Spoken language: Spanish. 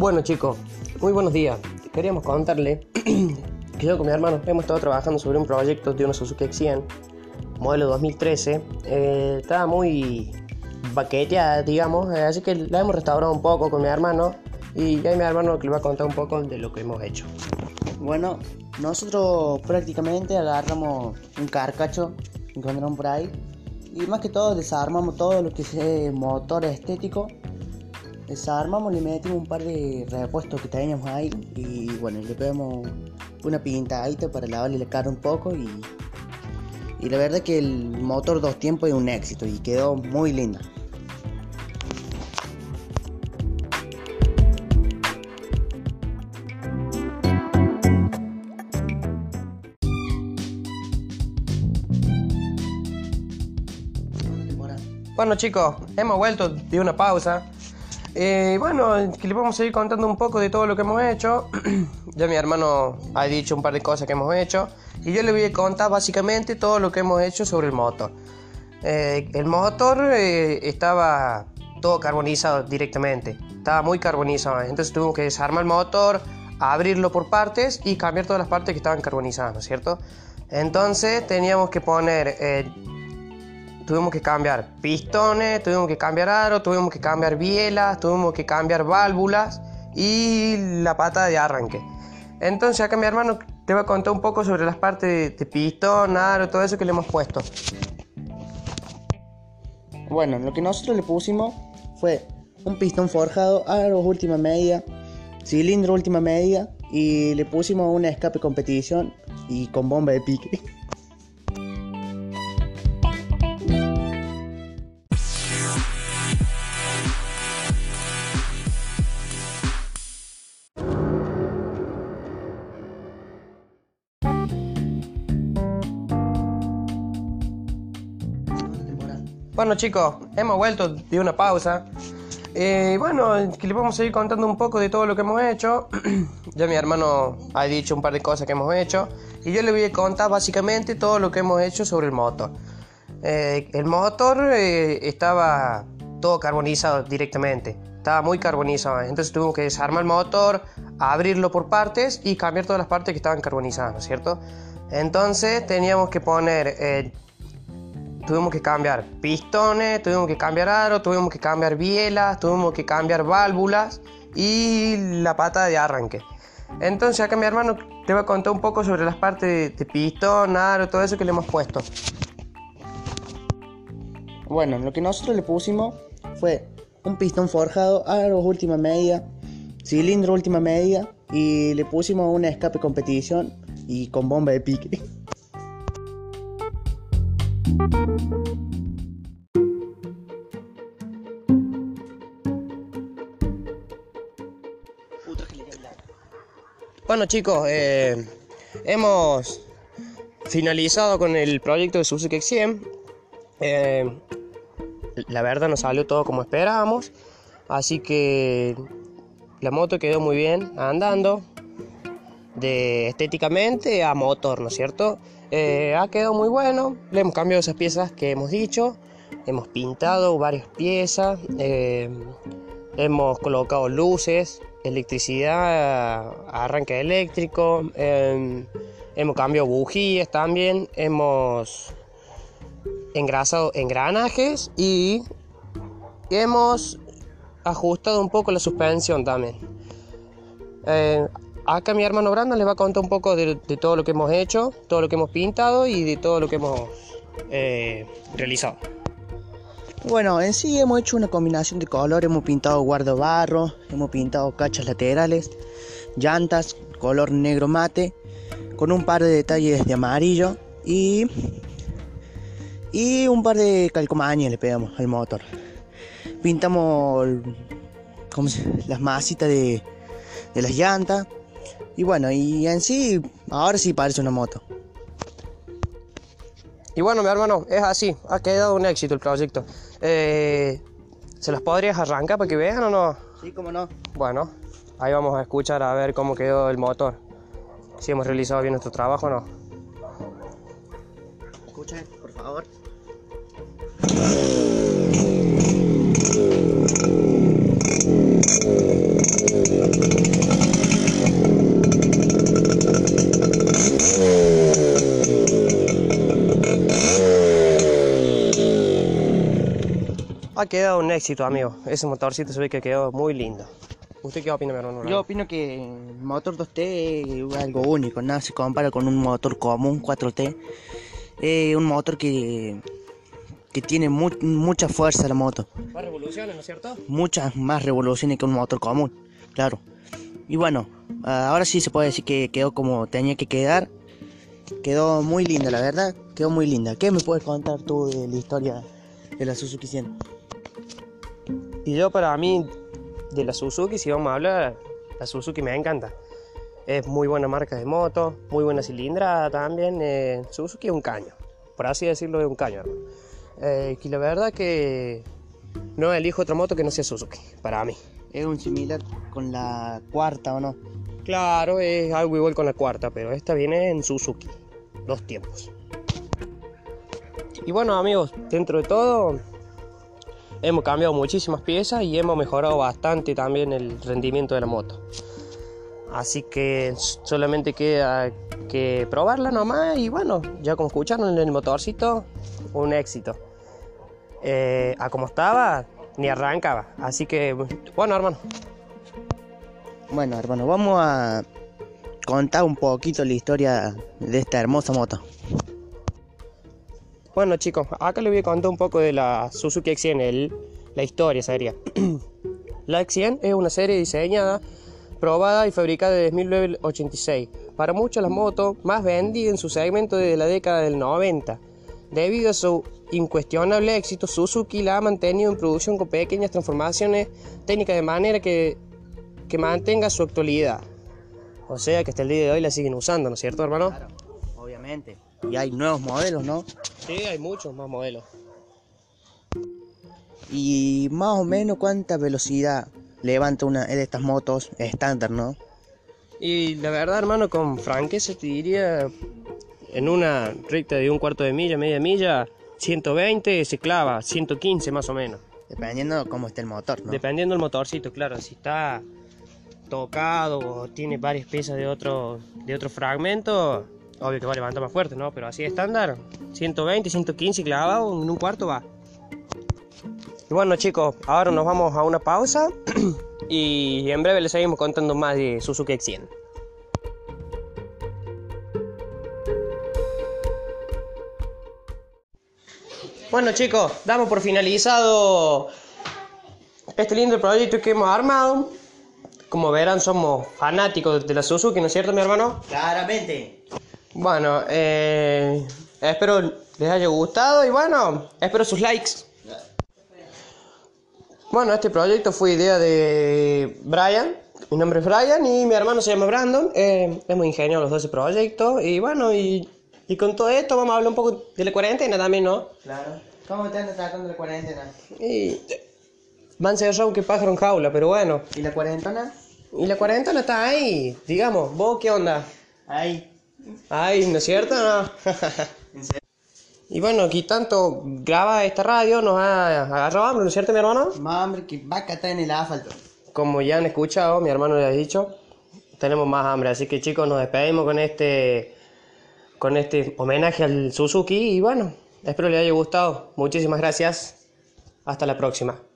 Bueno chicos, muy buenos días. Queríamos contarle que yo con mi hermano hemos estado trabajando sobre un proyecto de una Suzuki X100, modelo 2013. Eh, estaba muy baqueteada, digamos, eh, así que la hemos restaurado un poco con mi hermano y ya mi hermano que le va a contar un poco de lo que hemos hecho. Bueno, nosotros prácticamente agarramos un carcacho encontramos por ahí y más que todo desarmamos todo lo que es motor estético desarmamos, le metimos un par de repuestos que teníamos ahí y bueno, le pegamos una pintadita para lavarle la cara un poco y, y la verdad que el motor dos tiempos es un éxito y quedó muy linda. Bueno chicos, hemos vuelto de una pausa eh, bueno, que les vamos a ir contando un poco de todo lo que hemos hecho. ya mi hermano ha dicho un par de cosas que hemos hecho. Y yo le voy a contar básicamente todo lo que hemos hecho sobre el motor. Eh, el motor eh, estaba todo carbonizado directamente. Estaba muy carbonizado. Entonces tuvimos que desarmar el motor, abrirlo por partes y cambiar todas las partes que estaban carbonizadas, ¿no es cierto? Entonces teníamos que poner tuvimos que cambiar pistones, tuvimos que cambiar aros, tuvimos que cambiar bielas, tuvimos que cambiar válvulas y la pata de arranque. Entonces acá mi hermano te va a contar un poco sobre las partes de, pistón, aro, todo eso que le hemos puesto. Bueno, lo que nosotros le pusimos fue un pistón forjado, aros última media, cilindro última media y le pusimos una escape competición y con bomba de pique. Bueno chicos, hemos vuelto de una pausa. Eh, bueno, les vamos a ir contando un poco de todo lo que hemos hecho. ya mi hermano ha dicho un par de cosas que hemos hecho. Y yo le voy a contar básicamente todo lo que hemos hecho sobre el motor. Eh, el motor eh, estaba todo carbonizado directamente. Estaba muy carbonizado. Entonces tuvimos que desarmar el motor, abrirlo por partes y cambiar todas las partes que estaban carbonizadas, ¿no es cierto? Entonces teníamos que poner tuvimos que cambiar pistones, tuvimos que cambiar aros, tuvimos que cambiar bielas, tuvimos que cambiar válvulas y la pata de arranque. Entonces acá mi hermano te va a contar un poco sobre las partes de, pistón, aro, todo eso que le hemos puesto. Bueno, lo que nosotros le pusimos fue un pistón forjado, aros última media, cilindro última media y le pusimos una escape competición y con bomba de pique. Bueno chicos, eh, hemos finalizado con el proyecto de Suzuki X100. Eh, la verdad no salió todo como esperábamos, así que la moto quedó muy bien andando, de estéticamente a motor, ¿no es cierto? Eh, ha quedado muy bueno, le hemos cambiado esas piezas que hemos dicho, hemos pintado varias piezas, hemos colocado luces, electricidad, arranque eléctrico, em, hemos cambiado bujías también, hemos engrasado engranajes y hemos ajustado un poco la suspensión también. Eh, acá mi hermano Brandon les va a contar un poco de, todo lo que hemos hecho, todo lo que hemos pintado y de todo lo que hemos eh, realizado. Bueno, en sí hemos hecho una combinación de colores, hemos pintado guardabarro, hemos pintado cachas laterales, llantas, color negro mate, con un par de detalles de amarillo y, y un par de calcomanías le pegamos al motor. Pintamos las masitas de, de las llantas y bueno, y en sí, ahora sí parece una moto. Y bueno, mi hermano, es así, ha quedado un éxito el proyecto. Eh, ¿Se los podrías arrancar para que vean o no? Sí, cómo no. Bueno, ahí vamos a escuchar a ver cómo quedó el motor. Si hemos realizado bien nuestro trabajo o no. Escuchen, por favor. Ha quedado un éxito, amigo. Ese motorcito se ve que quedó muy lindo. ¿Usted qué opina, mi hermano? Yo opino que el motor 2T es algo único, nada se compara con un motor común 4T. Es un motor que, que tiene mucha fuerza la moto. Más revoluciones, ¿no es cierto? Muchas más revoluciones que un motor común, claro. Y bueno, ahora sí se puede decir que quedó como tenía que quedar. Quedó muy linda, la verdad. Quedó muy linda. ¿Qué me puedes contar tú de la historia de la Suzuki 100? Y yo para mí de la Suzuki, si vamos a hablar, la Suzuki me encanta. Es muy buena marca de moto, muy buena cilindrada también. Eh, Suzuki es un caño, por así decirlo, es un caño. Eh, y la verdad que no elijo otra moto que no sea Suzuki, para mí. ¿Es un similar con la cuarta o no? Claro, es algo igual con la cuarta, pero esta viene en Suzuki, dos tiempos. Y bueno amigos, dentro de todo, hemos cambiado muchísimas piezas y hemos mejorado bastante también el rendimiento de la moto. Así que solamente queda que probarla nomás y bueno, ya como escucharon el motorcito, un éxito. Eh, a como estaba, ni arrancaba. Así que, bueno, hermano. Bueno, hermano, vamos a contar un poquito la historia de esta hermosa moto. Bueno chicos, acá les voy a contar un poco de la Suzuki X100, la historia sería. la X100 es una serie diseñada, probada y fabricada desde 1986. Para muchas las motos más vendidas en su segmento desde la década del 90. Debido a su incuestionable éxito, Suzuki la ha mantenido en producción con pequeñas transformaciones técnicas de manera que, que mantenga su actualidad. O sea que hasta el día de hoy la siguen usando, ¿no es cierto, hermano? Claro, obviamente. Y hay nuevos modelos, ¿no? Sí, hay muchos más modelos. Y más o menos cuánta velocidad levanta una de estas motos estándar, ¿no? Y la verdad, hermano, con franqueza te diría en una recta de un cuarto de milla, media milla, 120 se clava, 115 más o menos. Dependiendo cómo esté el motor, ¿no? Dependiendo del motorcito, claro. Si está tocado o tiene varias piezas de otro, de otro fragmento, Obvio que va a levantar más fuerte, ¿no? Pero así estándar, 120, 115 clavado en un cuarto va. Y bueno chicos, ahora nos vamos a una pausa y en breve les seguimos contando más de Suzuki X100. Bueno chicos, damos por finalizado este lindo proyecto que hemos armado. Como verán, somos fanáticos de la Suzuki, ¿no es cierto, mi hermano? Claramente. Bueno, eh, espero les haya gustado y bueno, espero sus likes. Bueno, este proyecto fue idea de Brian. Mi nombre es Brian y mi hermano se llama Brandon. Eh, hemos ingeniado los 12 proyectos y bueno, y, y, con todo esto vamos a hablar un poco de la cuarentena también, ¿no? Claro. ¿Cómo están tratando la cuarentena? Y van cerrados que pájaro en jaula, pero bueno. ¿Y la cuarentena? Y la cuarentena está ahí, digamos. ¿Vos qué onda? Ahí. Ay, ¿no es cierto? No. y bueno, aquí tanto graba esta radio, nos ha agarrado hambre, ¿no es cierto, mi hermano? Más hambre que vaca está en el asfalto. Como ya han escuchado, mi hermano le ha dicho, tenemos más hambre, así que chicos, nos despedimos con este con este homenaje al Suzuki y bueno, espero les haya gustado. Muchísimas gracias. Hasta la próxima.